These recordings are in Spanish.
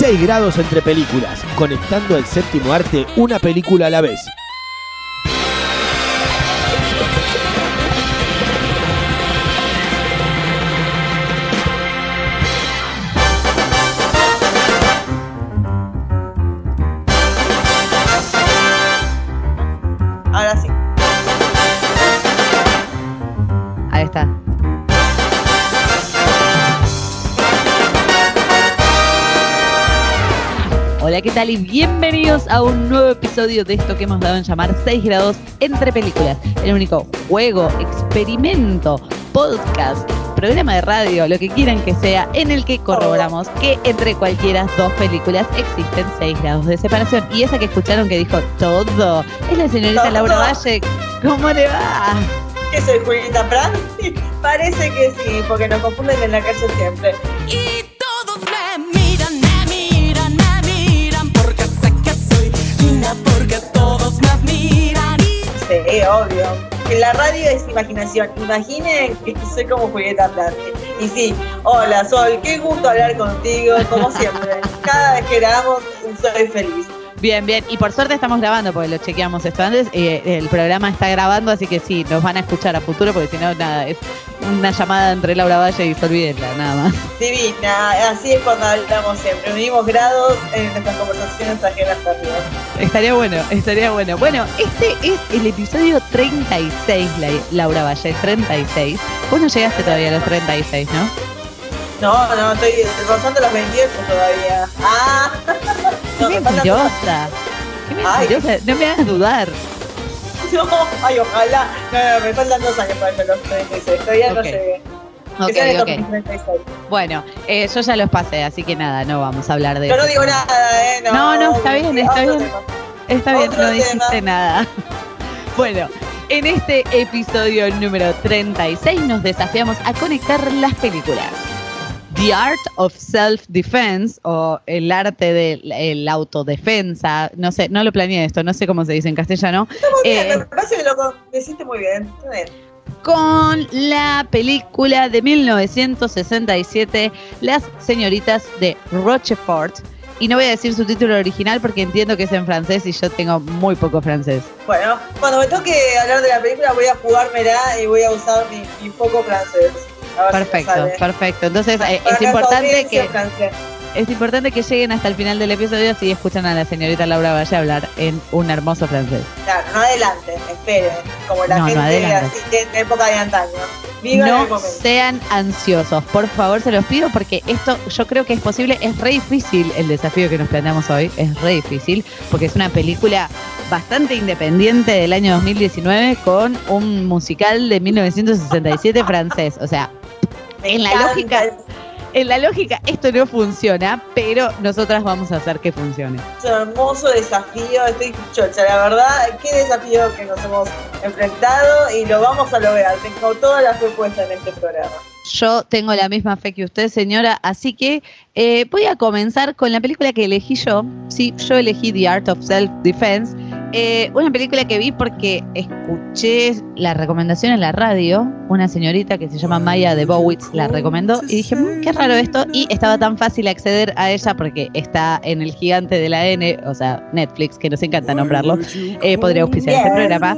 6 grados entre películas, conectando al séptimo arte una película a la vez. Ahora sí. Ahí está. Hola, ¿qué tal? Y bienvenidos a un nuevo episodio de esto que hemos dado en llamar 6 grados entre películas. El único juego, experimento, podcast, programa de radio, lo que quieran que sea, en el que corroboramos que entre cualquiera dos películas existen 6 grados de separación. Y esa que escucharon que dijo todo es la señorita Todo. Laura Valle. ¿Cómo le va? ¿Qué soy Julieta Prat? Parece que sí, porque nos confunden en la calle siempre. Y Sí, obvio. La radio es imaginación. Imaginen que soy como Julieta Prat. Y sí, hola Sol, qué gusto hablar contigo, como siempre. Cada vez que grabamos soy feliz. Bien, bien. Y por suerte estamos grabando, porque lo chequeamos esto antes. eh, el programa está grabando, así que sí, nos van a escuchar a futuro, porque si no, nada, es una llamada entre Laura Valle y Sol Videla, nada más. Divina, así es cuando hablamos siempre. Unimos grados en nuestras conversaciones ajenas también. Estaría bueno, estaría bueno. Bueno, este es el episodio 36, La- Laura Valle, 36. Vos no llegaste todavía a los 36, ¿no? No, no, estoy rozando los 28 todavía. Ah, Qué mentirosa. Qué mentirosa. No me hagas dudar. No, ay, ojalá. No, no, me faltan dos años para los 36. Todavía no llegué. Ok, que sean estos ok. mis 36. Bueno, eh, yo ya los pasé, así que nada, no vamos a hablar de Yo no digo nada, ¿eh? No, No, no, está bien, está bien. tema. Está bien, Otro no dijiste tema. nada. Bueno, en este episodio número 36 nos desafiamos a conectar las películas. The Art of Self-Defense o el arte de el autodefensa, no sé, no lo planeé esto, no sé cómo se dice en castellano, Está muy bien, Eh, me parece que lo con- me hiciste muy bien. Está bien. con la película de 1967, Las señoritas de Rochefort. Y no voy a decir su título original porque entiendo que es en francés y yo tengo muy poco francés. Bueno, cuando me toque hablar de la película voy a jugármela y voy a usar mi, mi poco francés. A ver si me Perfecto, perfecto. Entonces eh, es importante que es importante que lleguen hasta el final del episodio si escuchan a la señorita Laura Valle hablar en un hermoso francés. Claro, no adelanten, esperen. Como la No, no gente adelanten. así de, de época de antaño. Viva No sean ansiosos, por favor se los pido porque esto yo creo que es posible, es re difícil el desafío que nos planteamos hoy, es re difícil porque es una película bastante independiente del año 2019 con un musical de 1967 francés, o sea, en la lógica- en la lógica esto no funciona, pero nosotras vamos a hacer que funcione. Es un hermoso desafío, estoy chocha, la verdad, qué desafío que nos hemos enfrentado y lo vamos a lograr. Tengo todas las propuestas en este programa. Yo tengo la misma fe que usted, señora, así que eh, voy a comenzar con la película que elegí yo. Sí, yo elegí The Art of Self-Defense. Eh, una película que vi porque escuché la recomendación en la radio. Una señorita que se llama Maya de Bowitz la recomendó y dije, "Mm, qué raro esto. Y estaba tan fácil acceder a ella porque está en el gigante de la N, o sea, Netflix, que nos encanta nombrarlo. Eh, podría auspiciar este programa.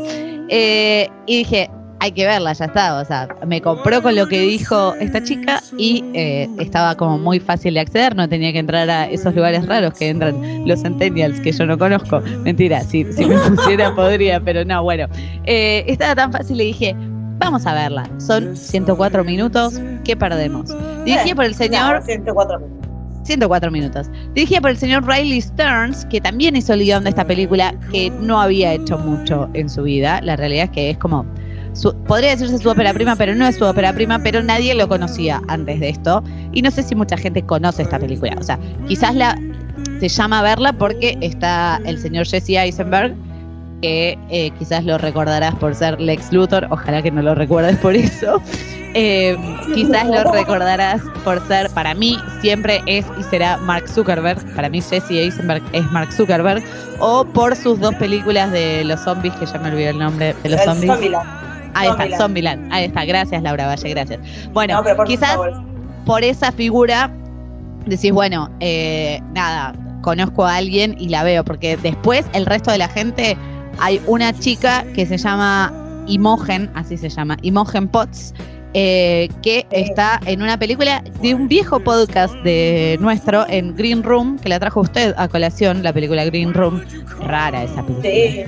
Eh, y dije, hay que verla, ya está. O sea, me compró con lo que dijo esta chica y eh, estaba como muy fácil de acceder. No tenía que entrar a esos lugares raros que entran los centennials que yo no conozco. Mentira, si, si me pusiera podría, pero no, bueno. Eh, estaba tan fácil y dije, vamos a verla. Son 104 minutos, ¿qué perdemos? Dirigida por el señor Claro, 104 minutos. 104 minutos. Dirigida por el señor Riley Stearns, que también hizo el guion de esta película, que no había hecho mucho en su vida. La realidad es que es como. Su- podría decirse su ópera prima, pero no es su ópera prima, pero nadie lo conocía antes de esto. Y no sé si mucha gente conoce esta película. O sea, quizás la te llama a verla porque está el señor Jesse Eisenberg, que eh, quizás lo recordarás por ser Lex Luthor, ojalá que no lo recuerdes por eso. Eh, quizás lo recordarás por ser, para mí, siempre es y será Mark Zuckerberg. Para mí, Jesse Eisenberg es Mark Zuckerberg. O por sus dos películas de los zombies, que ya me olvidé el nombre de los El zombies. Zombieland. Ahí está, Zombieland. Ahí está, gracias Laura Valle, gracias. Bueno, No, pero por quizás por esa figura decís, bueno, eh, nada, conozco a alguien y la veo, porque después el resto de la gente, hay una chica que se llama Imogen, así se llama, Imogen Potts, eh, que está en una película de un viejo podcast de nuestro en Green Room, que la trajo usted a colación, la película Green Room. Rara esa película. Sí.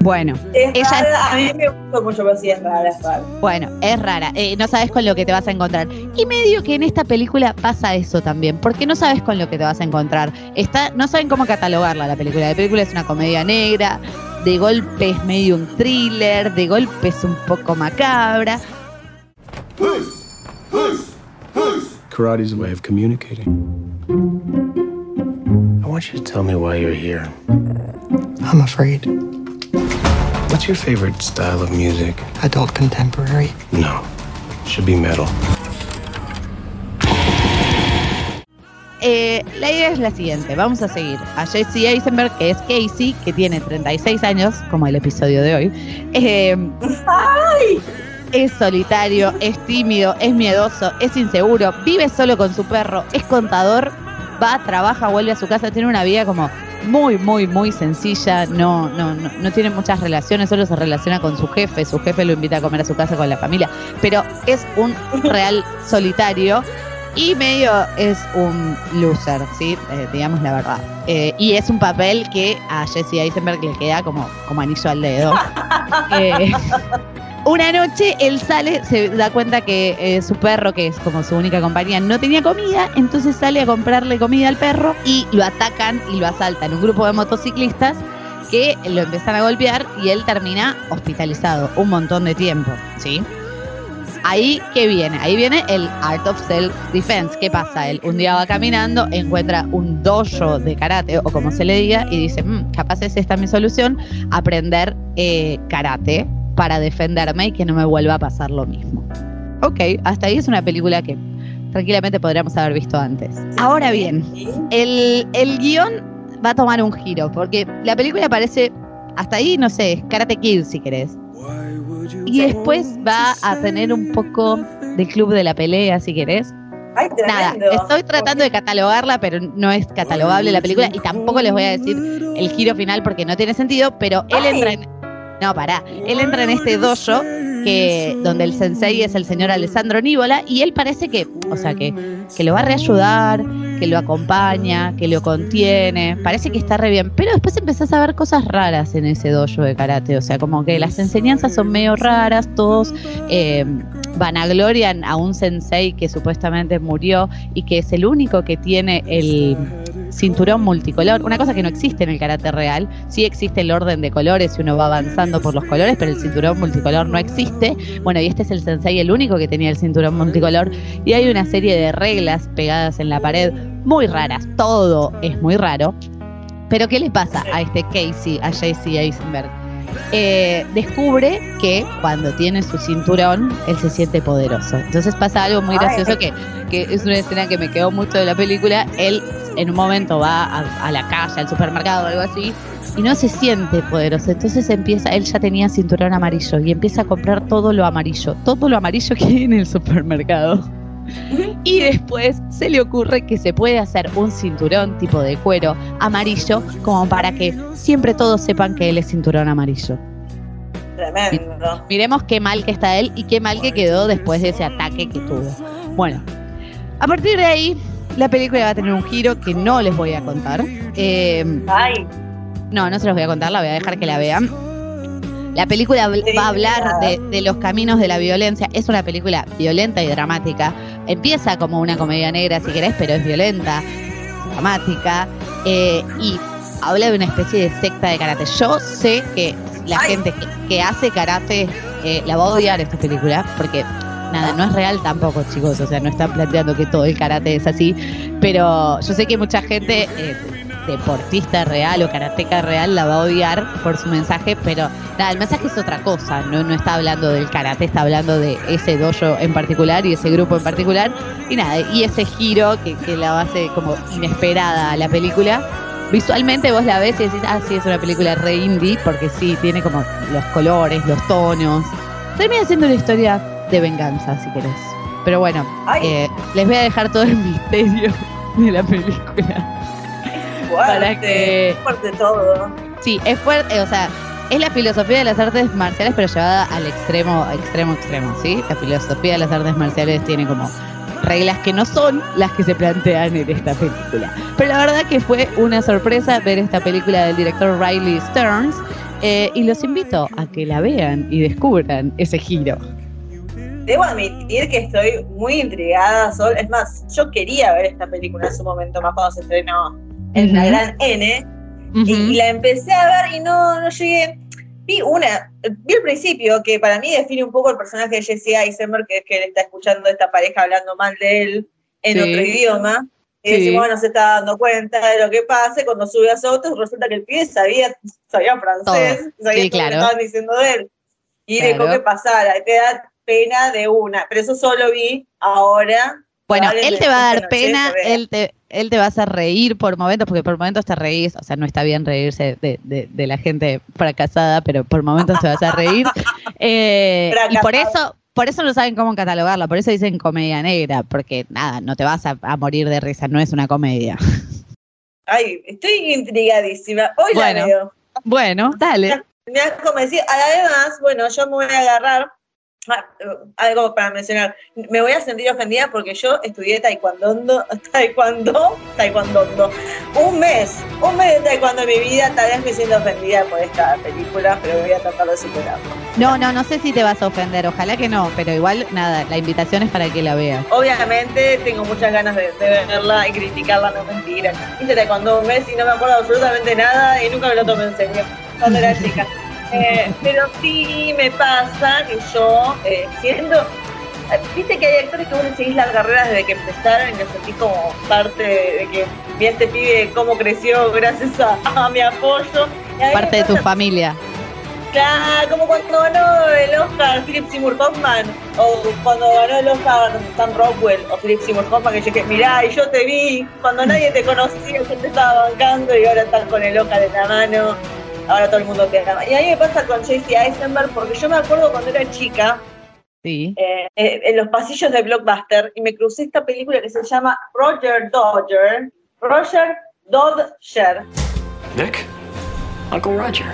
Bueno, Es Ella- rara, a mí me gustó mucho, pero sí es rara, es rara. Bueno, es rara, eh, no sabes con lo que te vas a encontrar. Y medio que en esta película pasa eso también, porque no sabes con lo que te vas a encontrar. Está, no saben cómo catalogarla la película. La película es una comedia negra, de golpe es medio un thriller, de golpe es un poco macabra. Karate's a way of communicating. I want you to tell me why you're here. I'm afraid. What's your favorite style of music? Adult contemporary. No. Should be metal. Eh, la idea es la siguiente, vamos a seguir a Jesse Eisenberg, que es Casey, que tiene 36 años, como el episodio de hoy. Eh, es solitario, es tímido, es miedoso, es inseguro, vive solo con su perro, es contador, va, trabaja, vuelve a su casa, tiene una vida como muy, muy, muy sencilla, no, no, no, no tiene muchas relaciones, solo se relaciona con su jefe, su jefe lo invita a comer a su casa con la familia, pero es un real solitario y medio es un loser, ¿sí? Eh, digamos la verdad. Eh, y es un papel que a Jesse Eisenberg le queda como, como anillo al dedo. Eh, una noche él sale, se da cuenta que eh, su perro, que es como su única compañía, no tenía comida, entonces sale a comprarle comida al perro y lo atacan y lo asaltan un grupo de motociclistas que lo empiezan a golpear y él termina hospitalizado un montón de tiempo, ¿sí? Ahí, ¿qué viene? Ahí viene el Art of Self-Defense. ¿Qué pasa? Él un día va caminando, encuentra un dojo de karate, o como se le diga, y dice, "Mm, capaz es esta mi solución, aprender eh, karate para defenderme y que no me vuelva a pasar lo mismo. Ok, hasta ahí es una película que tranquilamente podríamos haber visto antes. Ahora bien, el, el guion va a tomar un giro, porque la película parece, hasta ahí, no sé, Karate Kid si querés. Y después va a tener un poco de club de la pelea, si querés. Ay, Nada, estoy tratando de catalogarla, pero no es catalogable la película y tampoco les voy a decir el giro final porque no tiene sentido, pero él Ay. entra en... No, pará. Él entra en este dojo que, donde el sensei es el señor Alessandro Nívola y él parece que, o sea, que, que lo va a reayudar, que lo acompaña, que lo contiene, parece que está re bien, pero después empezás a ver cosas raras en ese dojo de karate, o sea, como que las enseñanzas son medio raras, todos eh, vanaglorian a un sensei que supuestamente murió y que es el único que tiene el cinturón multicolor, una cosa que no existe en el karate real, sí existe el orden de colores y uno va avanzando por los colores, pero el cinturón multicolor no existe. Bueno, y este es el sensei el único que tenía el cinturón multicolor y hay una serie de reglas pegadas en la pared muy raras, todo es muy raro. Pero ¿qué le pasa a este Casey, a JC Eisenberg? Eh, descubre que cuando tiene su cinturón, él se siente poderoso. Entonces pasa algo muy gracioso que, que es una escena que me quedó mucho de la película. Él en un momento va a, a la calle, al supermercado o algo así, y no se siente poderoso. Entonces empieza, él ya tenía cinturón amarillo y empieza a comprar todo lo amarillo, todo lo amarillo que hay en el supermercado. Y después se le ocurre que se puede hacer un cinturón tipo de cuero amarillo como para que siempre todos sepan que él es cinturón amarillo. Tremendo. Miremos qué mal que está él y qué mal que quedó después de ese ataque que tuvo. Bueno, a partir de ahí la película va a tener un giro que no les voy a contar. Eh, Ay, no, no se los voy a contar, la voy a dejar que la vean. La película va a hablar de, de los caminos de la violencia. Es una película violenta y dramática. Empieza como una comedia negra, si querés, pero es violenta. dramática eh, y habla de una especie de secta de karate. Yo sé que la Ay. gente que, que hace karate eh, la va a odiar esta película porque nada, no es real tampoco, chicos. O sea, no están planteando que todo el karate es así. Pero yo sé que mucha gente, eh, deportista real o karateca real, la va a odiar por su mensaje. Pero nada, el mensaje es otra cosa. No, no está hablando del karate, está hablando de ese dojo en particular y ese grupo en particular. Y nada, y ese giro que, que la hace como inesperada a la película. Visualmente vos la ves y decís, ah, sí, es una película re indie, porque sí, tiene como los colores, los tonos. Termina siendo una historia de venganza, si querés. Pero bueno, eh, les voy a dejar todo el misterio de la película. Fuerte, para que- fuerte todo. Sí, es fuerte, o sea, es la filosofía de las artes marciales, pero llevada al extremo, extremo, extremo, ¿sí? La filosofía de las artes marciales tiene como reglas que no son las que se plantean en esta película. Pero la verdad que fue una sorpresa ver esta película del director Riley Stearns eh, y los invito a que la vean y descubran ese giro. Debo admitir que estoy muy intrigada, Sol. Es más, yo quería ver esta película en su momento, más cuando se estrenó en la gran N. Y la empecé a ver y no, no llegué. Vi una, vi el principio, que para mí define un poco el personaje de Jesse Eisenberg, que es que él está escuchando a esta pareja hablando mal de él en Sí. otro idioma. Y Sí. decimos, bueno, se está dando cuenta de lo que pasa. y Cuando sube a su auto, resulta que el pibe sabía, sabía francés, Todo. sabía Sí, todo lo que estaban diciendo de él. Y Claro. dejó que pasara. Y te da pena de una. Pero eso solo vi ahora. Bueno, él te va a dar noche pena, él te, él te va a hacer reír por momentos, porque por momentos te reís, o sea, no está bien reírse de, de- de la gente fracasada, pero por momentos te vas a reír. Eh, y por eso, por eso no saben cómo catalogarla, por eso dicen comedia negra, porque nada, no te vas a, a morir de risa, no es una comedia. Ay, estoy intrigadísima. Hoy Bueno. la veo. Bueno, dale. Me has convencido. Además, bueno, yo me voy a agarrar algo para mencionar. Me voy a sentir ofendida porque yo estudié taekwondo, taekwondo, taekwondo. Un mes, un mes de taekwondo en mi vida. Tal vez me siento ofendida por esta película, pero voy a tratar de superarlo. No, no, no sé si te vas a ofender, ojalá que no, pero igual, nada, la invitación es para que la veas. Obviamente tengo muchas ganas de, de verla y criticarla, no mentira. Hice taekwondo un mes y no me acuerdo absolutamente nada y nunca me lo tomé en serio cuando era chica. Eh, pero sí me pasa que yo eh, siendo... Viste que hay actores que vos seguís las carreras desde que empezaron y que sentís como parte de, que vi a este pibe cómo creció gracias a, a mi apoyo. A Parte de tu familia. Claro, como cuando ganó el Oscar Philip Seymour Hoffman, o cuando ganó el Oscar Sam Rockwell o Philip Seymour Hoffman, que yo dije, mirá, y yo te vi, cuando nadie te conocía, yo te estaba bancando y ahora estás con el Oscar en la mano, ahora todo el mundo te ama. Y a mí me pasa con Jesse Eisenberg, porque yo me acuerdo cuando era chica, Sí. eh, eh, en los pasillos de Blockbuster, y me crucé esta película que se llama Roger Dodger, Roger Dodger, Nick? Uncle Roger.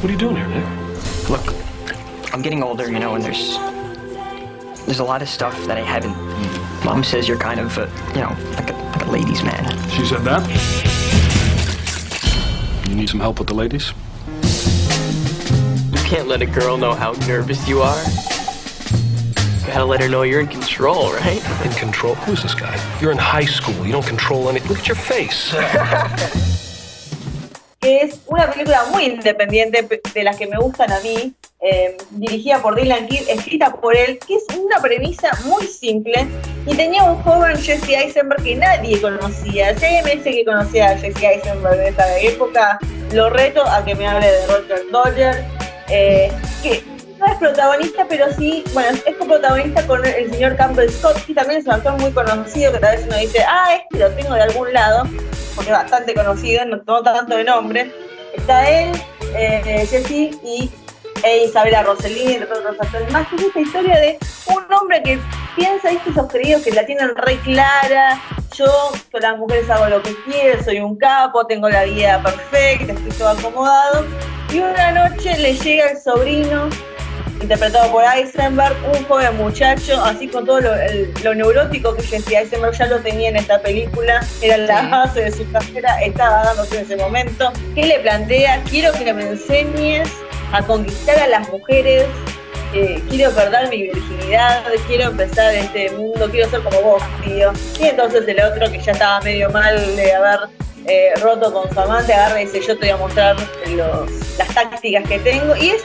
What are you doing here, Nick? Look, I'm getting older, you know, and there's there's a lot of stuff that I haven't. Mom says you're kind of, a, you know, like a, like a ladies' man. She said that? You need some help with the ladies? You can't let a girl know how nervous you are. You Gotta let her know you're in control, right? In control? Who's this guy? You're in high school. You don't control anything. Look at your face. es una película muy independiente de las que me gustan a mí, eh, dirigida por Dylan Kidd, escrita por él, que es una premisa muy simple y tenía un joven Jesse Eisenberg que nadie conocía. Si me dice que conocía a Jesse Eisenberg de esta época, lo reto a que me hable de Roger Dodger, eh, que no es protagonista, pero sí, bueno, es coprotagonista con el señor Campbell Scott, que también es un actor muy conocido, que tal vez uno dice, ah, este lo tengo de algún lado, porque es bastante conocido, no, tanto de nombre. Está él, eh, Jesse y e Isabela Rossellini, entre otros actores más, que es esta historia de un hombre que piensa, viste, esos creídos que la tienen re clara, yo con las mujeres hago lo que quiero, soy un capo, tengo la vida perfecta, estoy todo acomodado, y una noche le llega el sobrino interpretado por Eisenberg, un joven muchacho, así con todo lo, el- lo neurótico que Jesse Eisenberg ya lo tenía en esta película, era la base de su carrera, estaba dándose en ese momento, que le plantea, quiero que me enseñes a conquistar a las mujeres eh, quiero perder mi virginidad, quiero empezar este mundo, quiero ser como vos, tío. Y entonces el otro, que ya estaba medio mal de haber eh, roto con su amante, agarra y dice, yo te voy a mostrar las tácticas que tengo. Y es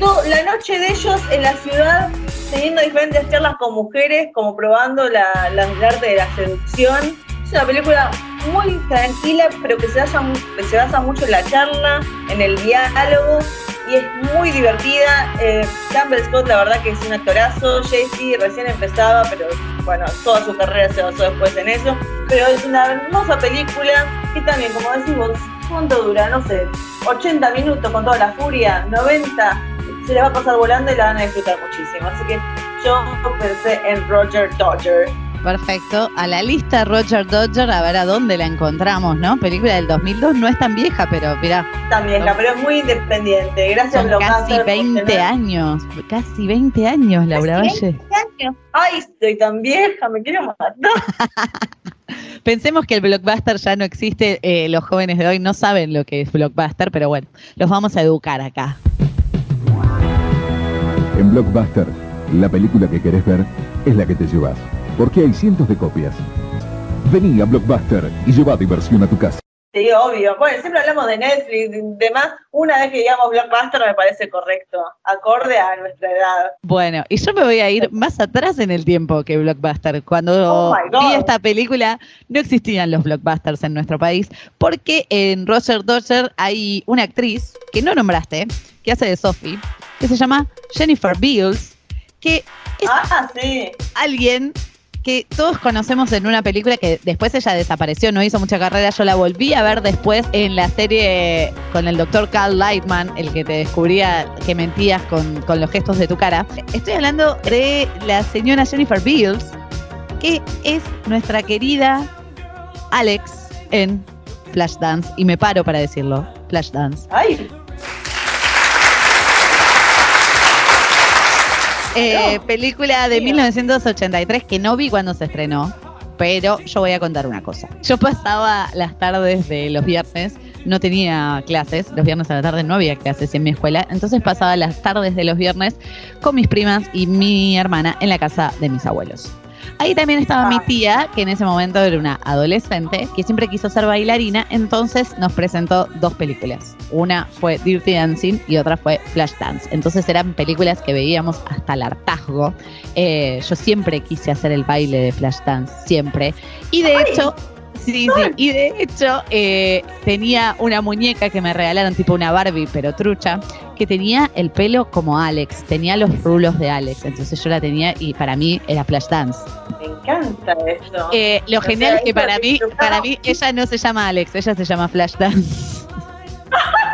to- la noche de ellos en la ciudad, teniendo diferentes charlas con mujeres, como probando la, arte de la seducción. Es una película muy tranquila, pero que se basa, que se basa mucho en la charla, en el diálogo, y es muy divertida. Eh, Campbell Scott, la verdad que es un actorazo. JC recién empezaba, pero bueno, toda su carrera se basó después en eso. Pero es una hermosa película que también, como decimos, ¿cuánto dura? No sé, 80 minutos con toda la furia, 90. Se la va a pasar volando y la van a disfrutar muchísimo. Así que yo pensé en Roger Dodger. Perfecto. A la lista Roger Dodger, a ver a dónde la encontramos, ¿no? Película del 2002, no es tan vieja, pero mirá, También, pero es muy independiente. Gracias, son Blockbuster, casi por 20 tener- años. Casi 20 años, Laura Casi Valle. años. Ay, estoy tan vieja, me quiero matar. Pensemos que el blockbuster ya no existe. eh, los jóvenes de hoy no saben lo que es blockbuster, pero bueno, los vamos a educar acá. En Blockbuster, la película que querés ver es la que te llevas, porque hay cientos de copias. Vení a Blockbuster y lleva diversión a tu casa. Sí, obvio. Bueno, siempre hablamos de Netflix y demás. Una vez que digamos Blockbuster me parece correcto, acorde a nuestra edad. Bueno, y yo me voy a ir más atrás en el tiempo que Blockbuster. Cuando Oh vi esta película, no existían los blockbusters en nuestro país, porque en Roger Dodger hay una actriz que no nombraste, que hace de Sophie, que se llama Jennifer Beals, que es Ah, sí. alguien que todos conocemos en una película que después ella desapareció, no hizo mucha carrera. Yo la volví a ver después en la serie con el doctor Carl Lightman, el que te descubría que mentías con, con los gestos de tu cara. Estoy hablando de la señora Jennifer Beals, que es nuestra querida Alex en Flashdance. Y me paro para decirlo, Flashdance. Ay, Eh, película de 1983 que no vi cuando se estrenó, pero yo voy a contar una cosa. Yo pasaba las tardes de los viernes, no tenía clases, los viernes a la tarde no había clases en mi escuela, entonces pasaba las tardes de los viernes con mis primas y mi hermana en la casa de mis abuelos. Ahí también estaba mi tía, que en ese momento era una adolescente, que siempre quiso ser bailarina, entonces nos presentó dos películas. Una fue Dirty Dancing y otra fue Flashdance. Entonces eran películas que veíamos hasta el hartazgo. Eh, yo siempre quise hacer el baile de Flashdance, siempre. Y de hecho, sí, sí, y de hecho eh, tenía una muñeca que me regalaron, tipo una Barbie, pero trucha, que tenía el pelo como Alex, tenía los rulos de Alex. Entonces yo la tenía y para mí era Flashdance. me encanta eso. Eh, lo O genial sea, es que para mí, para mí, ella no se llama Alex, ella se llama Flashdance.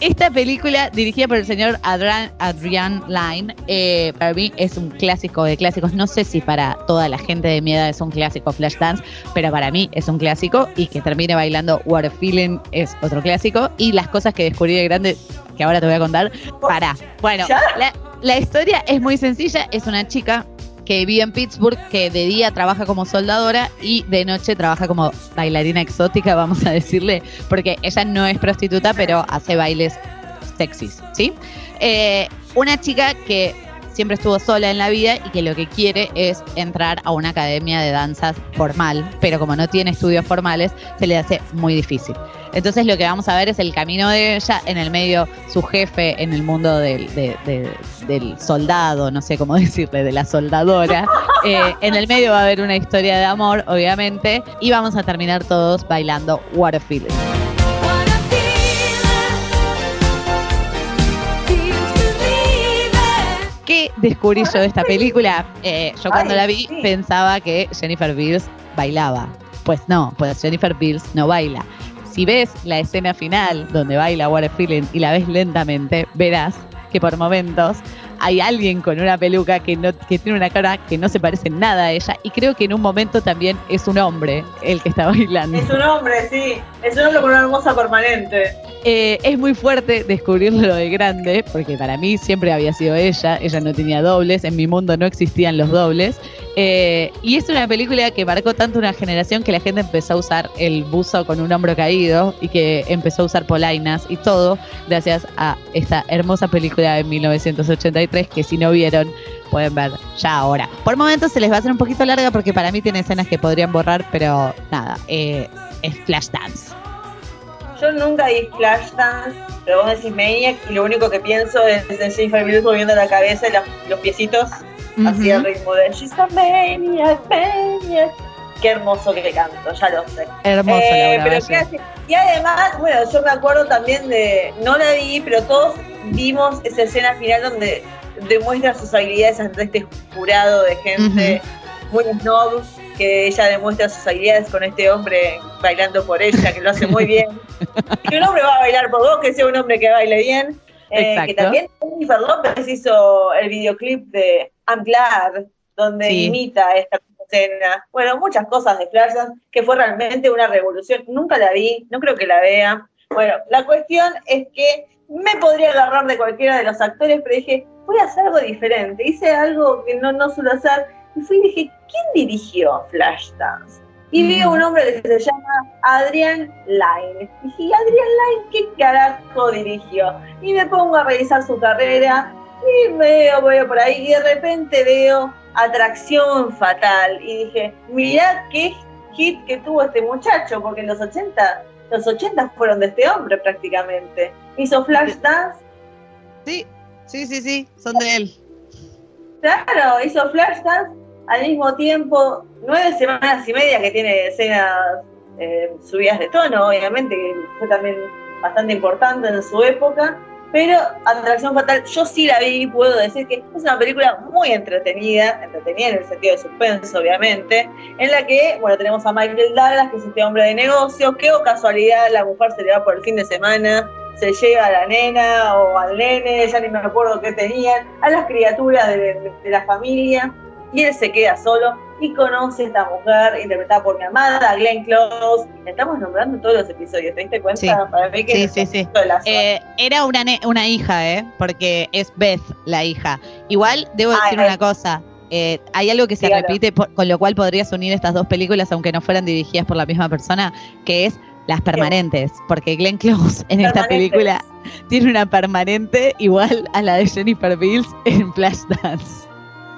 Esta película, dirigida por el señor Adrian, Adrian Lyne, eh, para mí es un clásico de clásicos. No sé si para toda la gente de mi edad es un clásico Flashdance, pero para mí es un clásico y que termine bailando What a Feeling es otro clásico. Y las cosas que descubrí de grande, que ahora te voy a contar, para. Bueno, la historia es muy sencilla. Es una chica que vive en Pittsburgh, que de día trabaja como soldadora y de noche trabaja como bailarina exótica, vamos a decirle, porque ella no es prostituta, pero hace bailes sexys, ¿sí? Eh, una chica que siempre estuvo sola en la vida y que lo que quiere es entrar a una academia de danzas formal, pero como no tiene estudios formales, se le hace muy difícil. Entonces lo que vamos a ver es el camino de ella, en el medio su jefe en el mundo del, de- de- del soldado, no sé cómo decirle, de la soldadora. Eh, en el medio va a haber una historia de amor, obviamente, y vamos a terminar todos bailando What a Feeling. ¿Qué descubrí yo de esta película? Eh, yo cuando Ay, la vi sí. pensaba que Jennifer Beals bailaba. Pues no, pues Jennifer Beals no baila. Si ves la escena final donde baila What a Feeling y la ves lentamente, verás que por momentos hay alguien con una peluca que, no, que tiene una cara que no se parece nada a ella y creo que en un momento también es un hombre el que está bailando. Es un hombre, sí. Es un hombre con una hermosa permanente. Eh, es muy fuerte descubrirlo de grande, porque para mí siempre había sido ella, ella no tenía dobles, en mi mundo no existían los dobles. Eh, y es una película que marcó tanto una generación que la gente empezó a usar el buzo con un hombro caído y que empezó a usar polainas y todo gracias a esta hermosa película de 1983 que si no vieron pueden ver ya ahora. Por momentos se les va a hacer un poquito larga porque para mí tiene escenas que podrían borrar, pero nada, eh, es Flashdance. Yo nunca vi Flashdance, pero vos decís Maniac y lo único que pienso es en Jennifer Lewis moviendo la cabeza y la- los piecitos así al ritmo de She's a Maniac, Maniac. Qué hermoso que canto, ya lo sé. Hermoso, Eh, Laura pero qué y además, bueno, yo me acuerdo también de, no la vi, pero todos vimos esa escena final donde demuestra sus habilidades ante este jurado de gente muy snob, que ella demuestra sus habilidades con este hombre bailando por ella, que lo hace muy bien. que un hombre va a bailar por vos, que sea un hombre que baile bien. Eh, que también Jennifer López hizo el videoclip de I'm Glad, donde Sí. imita esta escena. Bueno, muchas cosas de Flashdance, que fue realmente una revolución. Nunca la vi, no creo que la vea. Bueno, la cuestión es que me podría agarrar de cualquiera de los actores, pero dije, voy a hacer algo diferente. Hice algo que no, no suelo hacer. Y fui y dije, ¿quién dirigió Flashdance? Y vi a un hombre que se llama Adrian Lyne. Y dije, ¿Adrian Lyne qué carajo dirigió? Y me pongo a revisar su carrera y veo, veo por ahí y de repente veo Atracción Fatal. Y dije, mirá qué hit que tuvo este muchacho, porque en los 80, los 80 fueron de este hombre prácticamente. Hizo Flashdance, Sí, sí, sí, sí, son de él. claro, hizo Flashdance al mismo tiempo, nueve semanas y media que tiene escenas eh, subidas de tono, obviamente, que fue también bastante importante en su época. Pero Atracción Fatal, yo sí la vi, puedo decir que es una película muy entretenida, entretenida en el sentido de suspenso, obviamente, en la que, bueno, tenemos a Michael Douglas, que es este hombre de negocios, que o casualidad la mujer se le va por el fin de semana, se lleva a la nena o al nene, ya ni me acuerdo qué tenían, a las criaturas de la familia, y él se queda solo y conoce a esta mujer interpretada por mi amada Glenn Close. Estamos nombrando todos los episodios, ¿te diste cuenta? Sí. Para mí que Sí, sí, sí. Eh, era una, ne- una hija, ¿eh? Porque es Beth la hija. Igual, debo Ah, decir es- una cosa. eh, hay algo que se repite, por- con lo cual podrías unir estas dos películas, aunque no fueran dirigidas por la misma persona, que es las permanentes. Porque Glenn Close en esta película tiene una permanente igual a la de Jennifer Bills en Flashdance.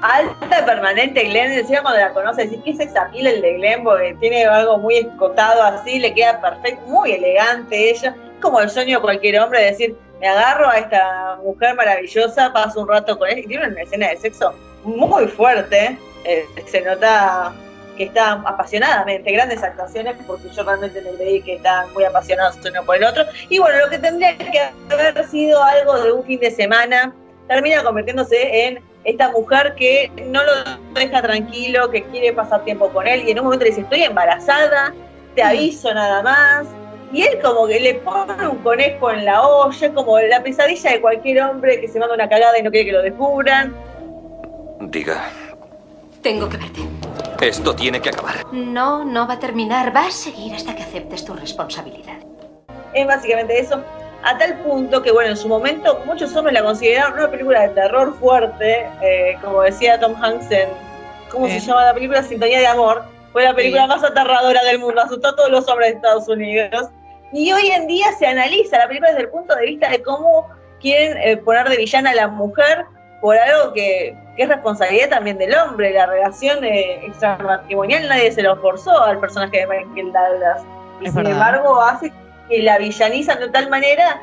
Alta permanente Glenn, decía cuando la conoce, decís que es exapil el de Glenn, porque tiene algo muy escotado así, le queda perfecto, muy elegante ella. Como el sueño de cualquier hombre, decir, me agarro a esta mujer maravillosa, paso un rato con ella, y tiene una escena de sexo muy fuerte, eh, se nota que está apasionadamente, grandes actuaciones, porque yo realmente le leí que están muy apasionados uno por el otro. Y bueno, lo que tendría que haber sido algo de un fin de semana, termina convirtiéndose en esta mujer que no lo deja tranquilo, que quiere pasar tiempo con él y en un momento le dice, estoy embarazada, te aviso nada más. Y él como que le pone un conejo en la olla, como la pesadilla de cualquier hombre que se manda una cagada y no quiere que lo descubran. Diga, Tengo que verte. esto tiene que acabar. No, no va a terminar. Va a seguir hasta que aceptes tu responsabilidad. Es básicamente eso. A tal punto que, bueno, en su momento muchos hombres la consideraron una película de terror fuerte, eh, como decía Tom Hanks en, ¿cómo Eh. se llama la película? Sintonía de Amor. Fue la película Sí. más aterradora del mundo, asustó a todos los hombres de Estados Unidos. Y hoy en día se analiza la película desde el punto de vista de cómo quieren eh, poner de villana a la mujer por algo que, que es responsabilidad también del hombre. La relación eh, extramatrimonial nadie se lo forzó al personaje de Michael Douglas. Y Es sin verdad. embargo hace que la villanizan de tal manera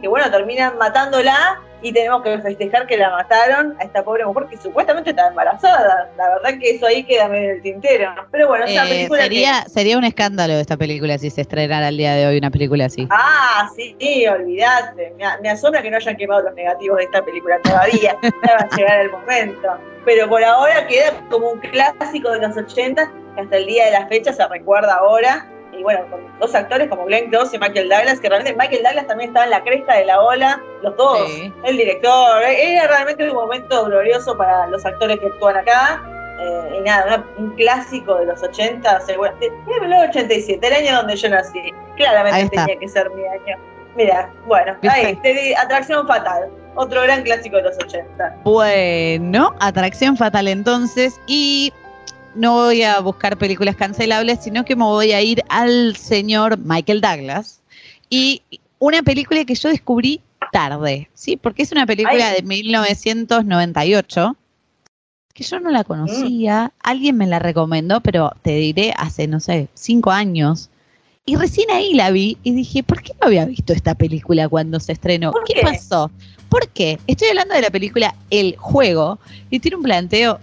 que bueno, terminan matándola y tenemos que festejar que la mataron a esta pobre mujer que supuestamente estaba embarazada. La verdad que eso ahí queda medio el tintero. Pero bueno, es una Eh, película que- sería, sería un escándalo esta película si se estrenara el día de hoy una película así. Ah, sí, sí, olvídate. Me, me asombra que no hayan quemado los negativos de esta película todavía. Ya va a llegar el momento. Pero por ahora queda como un clásico de los 80 que hasta el día de la fecha se recuerda ahora. Y bueno, con dos actores como Glenn Close y Michael Douglas, que realmente Michael Douglas también estaba en la cresta de la ola, los dos, Sí. el director. Era realmente un momento glorioso para los actores que actúan acá. Eh, y nada, una- un clásico de los 80, seguro, de, de 1987, el año donde yo nací. Claramente tenía que ser mi año. Mira, bueno, ¿Viste? ahí, te di Atracción Fatal, otro gran clásico de los 80. Bueno, atracción fatal entonces. Y no voy a buscar películas cancelables, sino que me voy a ir al señor Michael Douglas. Y una película que yo descubrí tarde, ¿sí? Porque es una película Ay. de 1998 que yo no la conocía. Alguien me la recomendó, pero te diré hace, no sé, cinco años. Y recién ahí la vi y dije, ¿por qué no había visto esta película cuando se estrenó? ¿Por ¿Qué, qué? pasó? ¿Por qué? Estoy hablando de la película El Juego y tiene un planteo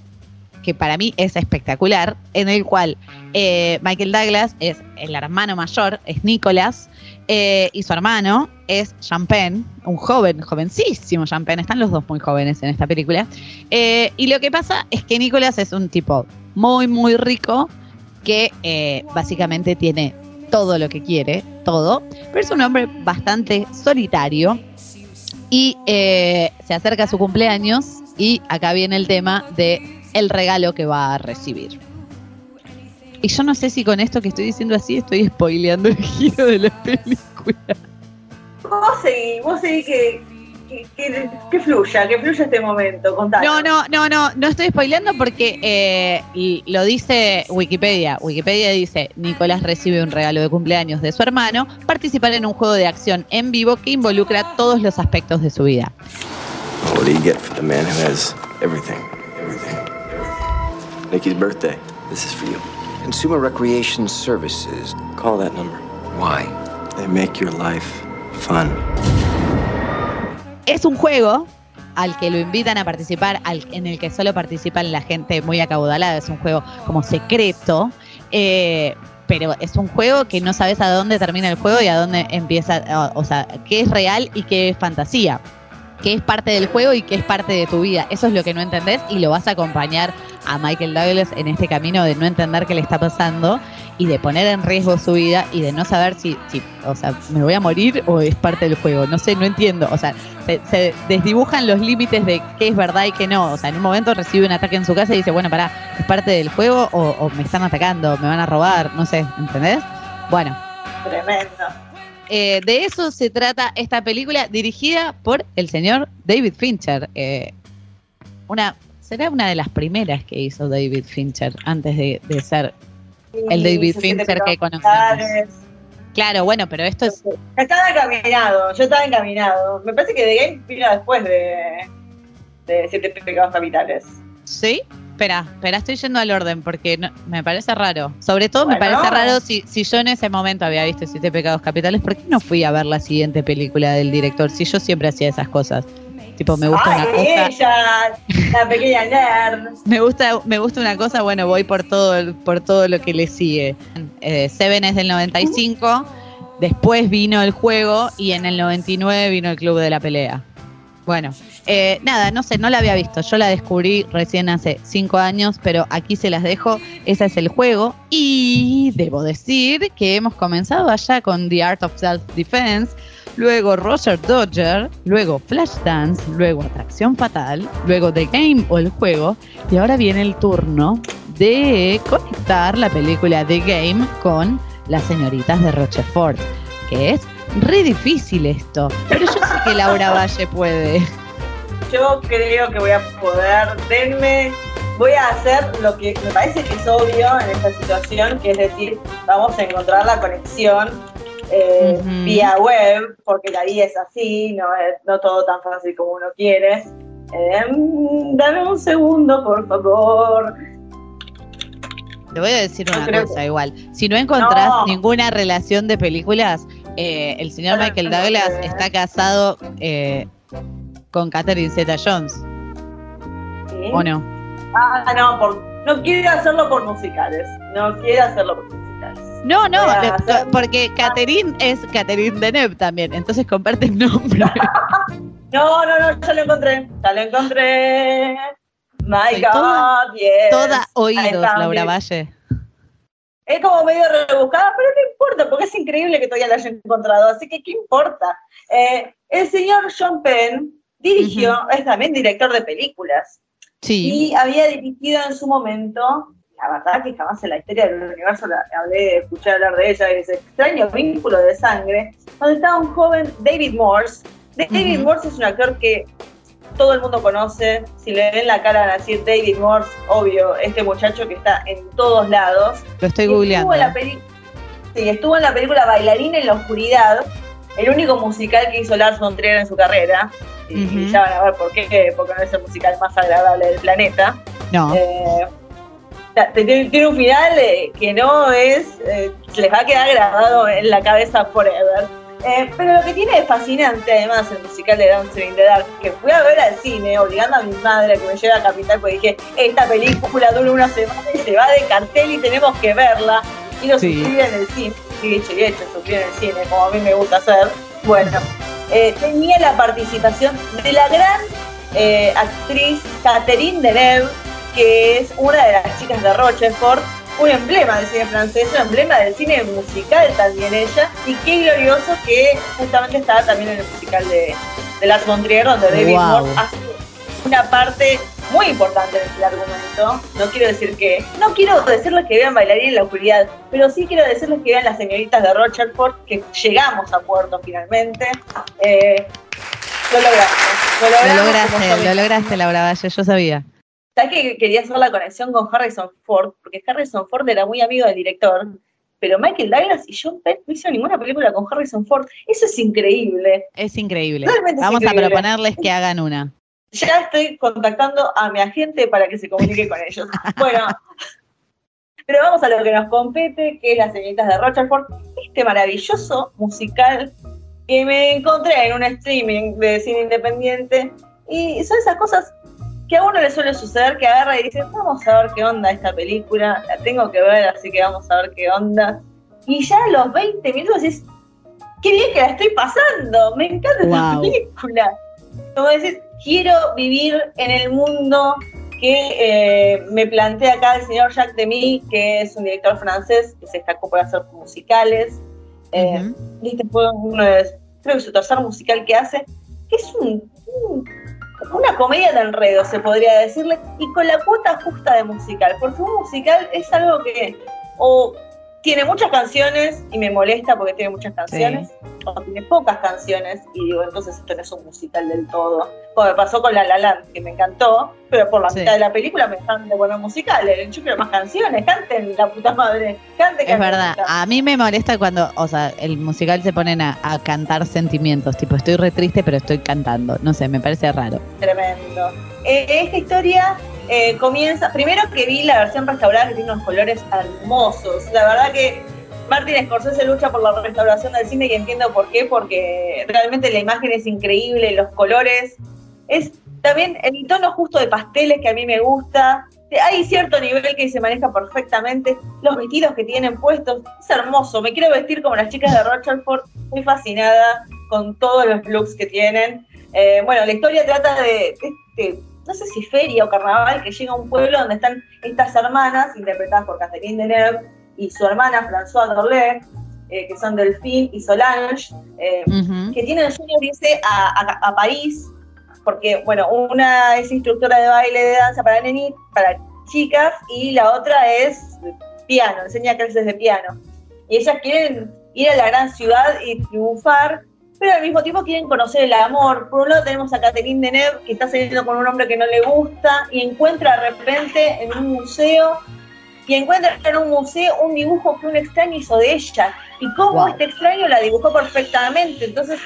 que para mí es espectacular, en el cual eh, Michael Douglas es el hermano mayor, es Nicholas, eh, y su hermano es Champagne, un joven, jovencísimo Champagne, están los dos muy jóvenes en esta película. Eh, y lo que pasa es que Nicholas es un tipo muy, muy rico que básicamente tiene todo lo que quiere, todo, pero es un hombre bastante solitario y se acerca a su cumpleaños y acá viene el tema de el regalo que va a recibir. Y yo no sé si con esto que estoy diciendo así estoy spoileando el giro de la película. Vos seguí, vos seguí que, que, que- que fluya, que fluya este momento, contanos. No, no, no, no, no estoy spoileando porque eh, y lo dice Wikipedia. Wikipedia dice, Nicolás recibe un regalo de cumpleaños de su hermano, participar en un juego de acción en vivo que involucra todos los aspectos de su vida. What do you get for the man who has everything? Everything. Nikki's birthday. This is for you. Consumer Recreation Services. Call that number. Why? They make your life fun. Es un juego al que lo invitan a participar, al- en el que solo participan la gente muy acaudalada, es un juego como secreto, eh, pero es un juego que no sabes a dónde termina el juego y a dónde empieza, o, o sea, qué es real y qué es fantasía, qué es parte del juego y qué es parte de tu vida. Eso es lo que no entendés y lo vas a acompañar a Michael Douglas en este camino de no entender qué le está pasando y de poner en riesgo su vida y de no saber si, si o sea, me voy a morir o es parte del juego. No sé, no entiendo. O sea, se, se desdibujan los límites de qué es verdad y qué no. O sea, en un momento recibe un ataque en su casa y dice, bueno, pará, ¿es parte del juego o, o me están atacando? ¿Me van a robar? No sé, ¿entendés? Bueno, Tremendo. Eh, de eso se trata esta película dirigida por el señor David Fincher. eh, una, será una de las primeras que hizo David Fincher antes de, de ser el David Fincher que conocemos. Claro, bueno, pero esto es estaba encaminado, yo estaba encaminado. Me parece que The Game vino después de, de Siete Pecados Capitales. ¿Sí? Espera, espera, estoy yendo al orden porque no- me parece raro. Sobre todo me parece raro si, si yo en ese momento había visto Siete Pecados Capitales, ¿por qué no fui a ver la siguiente película del director? Si yo siempre hacía esas cosas. Tipo, me gusta Ay, una cosa. ella, la pequeña nerd. Me gusta, me gusta una cosa, bueno, voy por todo, por todo lo que le sigue. Eh, Seven es del 95, después vino el juego y en el 99 vino el Club de la Pelea. Bueno, eh, nada, no sé, no la había visto. Yo la descubrí recién hace cinco años, pero aquí se las dejo. Ese es el juego. Y debo decir que hemos comenzado allá con The Art of Self-Defense, luego Roger Dodger, luego Flashdance, luego Atracción Fatal, luego The Game o el juego. Y ahora viene el turno de conectar la película The Game con las señoritas de Rochefort, que es re difícil esto. Pero yo sé que Laura Valle puede. Yo creo que voy a poder, denme, voy a hacer lo que me parece que es obvio en esta situación, que es decir, vamos a encontrar la conexión eh, vía web, porque la vida es así, no es no todo tan fácil como uno quiere. Eh, dame un segundo, por favor. Te voy a decir una cosa igual. Si no encontrás No. ninguna relación de películas, eh, el señor Michael Douglas está casado con Catherine Zeta Jones, ¿sí? ¿o no? Ah, no, por, no quiero hacerlo por musicales. No quiero hacerlo por musicales. No, no, hacer- lo- porque Catherine es Catherine Deneuve también, entonces comparten nombre. No, no, no, ya lo encontré. Ya lo encontré. My Soy God, toda- yes. Toda oídos, Laura. Valle. Es como medio rebuscada, pero no importa, porque es increíble que todavía la haya encontrado. Así que, ¿qué importa? Eh, el señor John Penn dirigió, es también director de películas. Sí. Y había dirigido en su momento, la verdad que jamás en la historia del universo la, hablé de escuchar hablar de ella, ese extraño vínculo de sangre, donde estaba un joven David Morse. David. Morse es un actor que todo el mundo conoce. Si le ven la cara a decir David Morse, obvio, este muchacho que está en todos lados. Lo estoy Y googleando. Estuvo en la, sí, estuvo en la película Bailarina en la Oscuridad, el único musical que hizo Lars von Trier en su carrera. Y, y Ujú. ya van a ver por qué, porque no es el musical más agradable del planeta. No. Eh, tiene, un final eh, que no es, eh, les va a quedar grabado en la cabeza forever. Eh, pero lo que tiene de fascinante, además, el musical de Dancing in the Dark, que fui a ver al cine, obligando a mi madre a que me lleve a Capital, porque dije, esta película dura una semana y se va de cartel y tenemos que verla. Y lo Sí. en el cine, sí, dicho y hecho, sufrí en el cine, como a mí me gusta hacer. Bueno, eh, tenía la participación de la gran eh, actriz Catherine Deneuve, que es una de las chicas de Rochefort, un emblema del cine francés, un emblema del cine musical también ella, y qué glorioso que justamente estaba también en el musical de, de Lars von Trier, donde David Wow. Morse hace una parte muy importante en el argumento. No quiero decir que, no quiero decirles que vean bailarín en la oscuridad, pero sí quiero decirles que vean las señoritas de Rochefort, que llegamos a puerto finalmente. Eh, lo logramos. Lo, lograste, lo lograste, Laura Valle, yo sabía. ¿Sabes que quería hacer la conexión con Harrison Ford? Porque Harrison Ford era muy amigo del director, pero Michael Douglas y John Penn no hicieron ninguna película con Harrison Ford. Eso es increíble. Es increíble. Realmente es Vamos a proponerles que hagan una. Ya estoy contactando a mi agente para que se comunique con ellos. Bueno, pero vamos a lo que nos compete, que es Las Señoritas de Rochefort, este maravilloso musical que me encontré en un streaming de cine independiente. Y son esas cosas que a uno le suele suceder, que agarra y dice, vamos a ver qué onda esta película, la tengo que ver, así que vamos a ver qué onda. Y ya a los 20 minutos decís, qué bien que la estoy pasando, me encanta esta Wow. película. Como decir, quiero vivir en el mundo que eh, me plantea acá el señor Jacques Demy, que es un director francés que se destacó por hacer musicales. Eh, este fue uno de, creo que su tercer musical que hace, que es un, un- una comedia de enredo, se podría decirle, y con la cuota justa de musical, porque un musical es algo que o tiene muchas canciones y me molesta porque tiene muchas canciones, o tiene pocas canciones y digo, entonces esto no es un musical del todo. Como me pasó con La La Land, que me encantó, pero por la Sí. mitad de la película me dejaron de poner musicales. Yo quiero más canciones, canten la puta madre, cante, Es cante, verdad, a mí me molesta cuando, o sea, el musical se ponen a, a cantar sentimientos, tipo, estoy re triste, pero estoy cantando. No sé, me parece raro. Tremendo. Eh, esta historia eh, comienza, primero que vi la versión restaurada que tiene unos colores hermosos. La verdad que Martin Scorsese lucha por la restauración del cine y entiendo por qué, porque realmente la imagen es increíble, los colores. Es también el tono justo de pasteles que a mí me gusta. Hay cierto nivel que se maneja perfectamente. Los vestidos que tienen puestos, es hermoso. Me quiero vestir como las chicas de Rochefort. Estoy fascinada con todos los looks que tienen. Eh, bueno, la historia trata de, no sé si feria o carnaval, que llega a un pueblo donde están estas hermanas, interpretadas por Catherine Deneuve y su hermana François Dorlet, eh, que son Delphine y Solange, eh, que tienen el sueño de irse a, a- a París, porque, bueno, una es instructora de baile de danza para neni, para chicas, y la otra es piano, enseña clases de piano. Y ellas quieren ir a la gran ciudad y triunfar, pero al mismo tiempo quieren conocer el amor. Por un lado tenemos a Catherine Deneuve, que está saliendo con un hombre que no le gusta, y encuentra de repente en un museo, y encuentra en un museo un dibujo que un extraño hizo de ella, y cómo Wow. este extraño la dibujó perfectamente. Entonces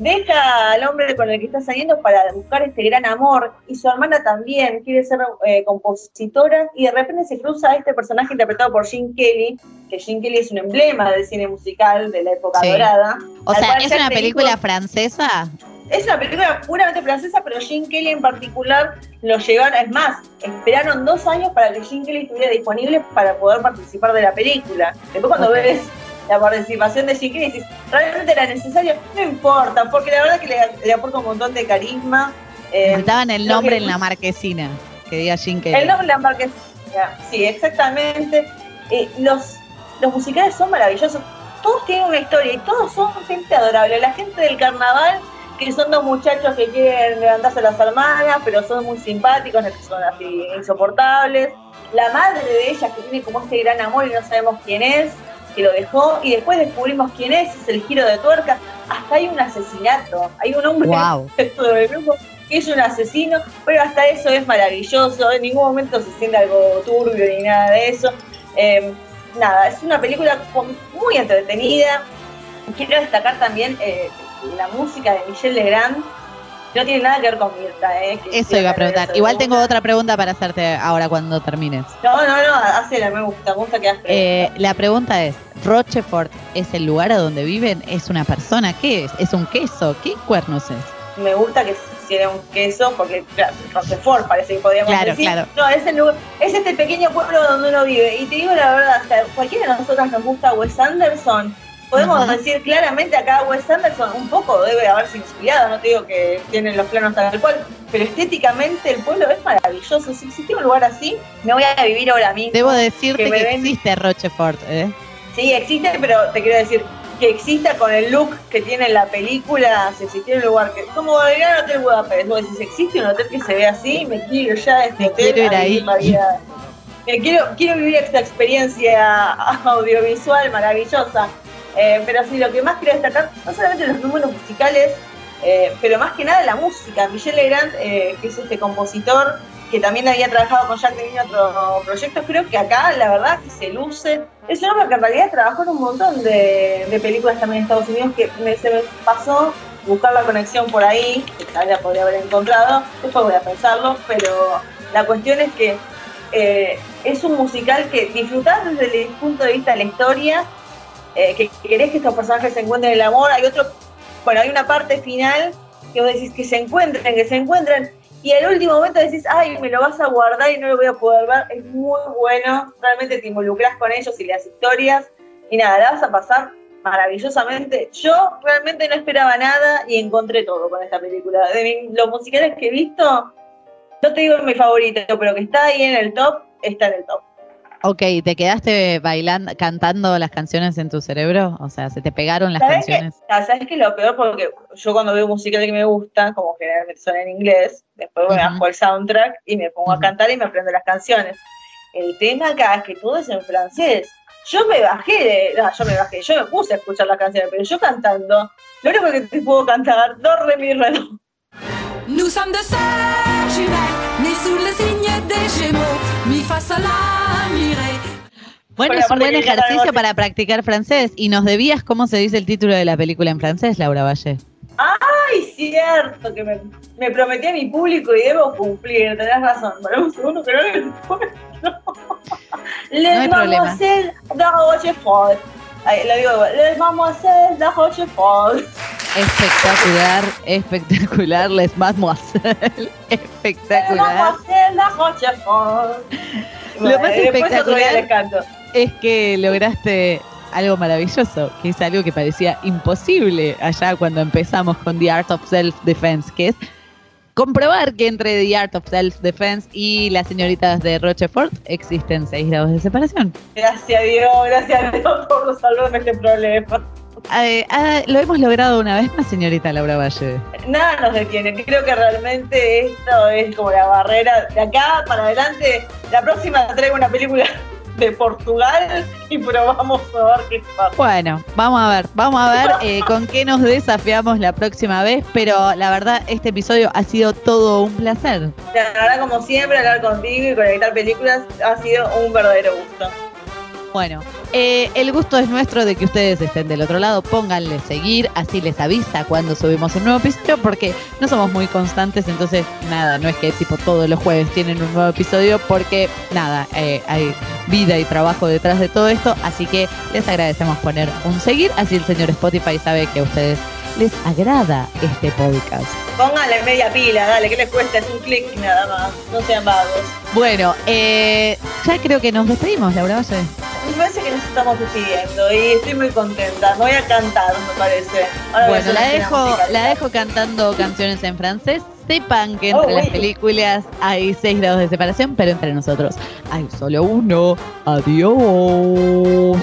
deja al hombre con el que está saliendo para buscar este gran amor y su hermana también quiere ser eh, compositora y de repente se cruza este personaje interpretado por Gene Kelly, que Gene Kelly es un emblema del cine musical de la época Sí. dorada. O sea, ¿es una película francesa? es una película puramente francesa, pero Gene Kelly en particular lo llevaron, es más, esperaron dos años para que Gene Kelly estuviera disponible para poder participar de la película. Después cuando ves la participación de dices, realmente era necesario, no importa, porque la verdad que le, le aporta un montón de carisma. Eh, el nombre que- en la marquesina, que diga Jim el nombre de la marquesina, sí, exactamente. Eh, los, los musicales son maravillosos. Todos tienen una historia y todos son gente adorable. La gente del carnaval que son dos muchachos que quieren levantarse las hermanas, pero son muy simpáticos, son así insoportables. La madre de ella que tiene como este gran amor y no sabemos quién es, que lo dejó, y después descubrimos quién es, es el giro de tuerca. Hasta hay un asesinato, hay un hombre Wow. dentro del grupo que es un asesino, pero hasta eso es maravilloso, en ningún momento se siente algo turbio ni nada de eso. Eh, nada, es una película muy entretenida. Quiero destacar también eh, la música de Michelle Legrand. No tiene nada que ver con Mirta, ¿eh? que Eso iba a preguntar. eso Igual tengo otra pregunta para hacerte ahora cuando termines. No, no, no, hacela, me gusta, me gusta que hagas Eh, la pregunta es, ¿Rochefort es el lugar a donde viven? ¿Es una persona? ¿Qué es? ¿Es un queso? ¿Qué cuernos es? me gusta que tiene un queso, porque claro, Rochefort parece que podríamos Claro, decir. claro. No, es, el lugar- es este pequeño pueblo donde uno vive. Y te digo la verdad, hasta cualquiera de nosotras nos gusta Wes Anderson. Podemos decir claramente acá Wes Anderson un poco debe haberse inspirado, no te digo que tienen los planos tal cual, pero estéticamente el pueblo es maravilloso. Si existiera un lugar así, me voy a vivir ahora mismo. Debo decirte que que, me ven- existe Rochefort, ¿eh? Sí, existe, pero te quiero decir que exista con el look que tiene en la película, si existiera un lugar que. Como el Gran Hotel Budapest, vos decís, existe un hotel que se ve así, me quiero ir ya este Me hotel. ir ahí. vida. Quiero, quiero vivir esta experiencia audiovisual maravillosa. Eh, pero sí, lo que más quiero destacar, no solamente los números musicales, eh, pero más que nada la música. Michel Legrand, eh, que es este compositor que también había trabajado con Jack Devine en otros proyectos, creo que acá la verdad que se luce. Es un hombre que en realidad trabajó en un montón de, películas también en Estados Unidos que me- se me pasó buscar la conexión por ahí, que tal la podría haber encontrado, después voy a pensarlo, pero la cuestión es que eh, es un musical que disfrutás desde el punto de vista de la historia, eh, que querés que estos personajes se encuentren el amor, hay otro, bueno, hay una parte final que vos decís que se encuentren, que se encuentren, y al último momento decís, ay, me lo vas a guardar y no lo voy a poder ver, es muy bueno, realmente te involucras con ellos y las historias, y nada, la vas a pasar maravillosamente. Yo realmente no esperaba nada y encontré todo con esta película. De los musicales que he visto, no te digo mi favorito, pero que está ahí en el top, está en el top. Ok, ¿te quedaste bailando, cantando las canciones en tu cerebro? O sea, ¿se te pegaron las canciones? Ah, ¿Sabes qué es lo peor? Porque yo cuando veo música que me gusta, como generalmente son en inglés, después me bajo el soundtrack y me pongo a cantar y me aprendo las canciones. El tema acá es que todo es en francés. Yo me bajé, de, no, yo me bajé, yo me puse a escuchar las canciones, pero yo cantando, lo único que te puedo cantar, do, re, mi, re, do. Nous sommes deux sœurs jumelles, nées sous le signe des Gémeaux, mi fa sol la. Bueno, es un buen ejercicio para practicar francés. ¿Y nos debías cómo se dice el título de la película en francés, Laura Valle? Ay, cierto, que me, me prometí a mi público y debo cumplir, tenés razón. Para un segundo que no lo encuentro. Les problema. Mademoiselles de Rochefort. Ay, lo digo igual. Les Mademoiselles de Rochefort. Espectacular, espectacular, les mademoiselle, Les espectacular. Mademoiselles de Rochefort. Lo más espectacular les. Es que lograste algo maravilloso, que es algo que parecía imposible allá cuando empezamos con The Art of Self-Defense, que es comprobar que entre The Art of Self-Defense y las señoritas de Rochefort existen seis grados de separación. Gracias a Dios, gracias a Dios por resolverme este problema. Eh, ah, lo hemos logrado una vez más, señorita Laura Valle. Nada nos detiene. Creo que realmente esto es como la barrera de acá para adelante. La próxima traigo una película de Portugal y probamos a ver qué pasa. Bueno, vamos a ver, vamos a ver eh, con qué nos desafiamos la próxima vez, pero la verdad este episodio ha sido todo un placer. La verdad, como siempre, hablar contigo y conectar películas ha sido un verdadero gusto. Bueno, eh, el gusto es nuestro de que ustedes estén del otro lado, pónganle seguir, así les avisa cuando subimos un nuevo episodio, porque no somos muy constantes, entonces nada, no es que tipo todos los jueves tienen un nuevo episodio, porque nada, eh, hay vida y trabajo detrás de todo esto, así que les agradecemos poner un seguir, así el señor Spotify sabe que ustedes les agrada este podcast. Pónganle media pila, dale, ¿qué les cuesta? Es un clic nada más. No sean vagos. Bueno, eh, ya creo que nos despedimos, Laura Valle. Me parece que nos estamos despidiendo y estoy muy contenta. Me voy a cantar, me parece. Ahora Bueno, la dejo, la dejo cantando canciones en francés. Sepan que entre Oh, las oui. películas hay seis grados de separación, pero entre nosotros hay solo uno. Adiós.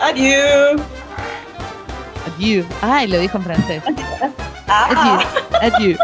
Adiós. Adiós. Ay, lo dijo en francés. Ah. Adieu. Adieu.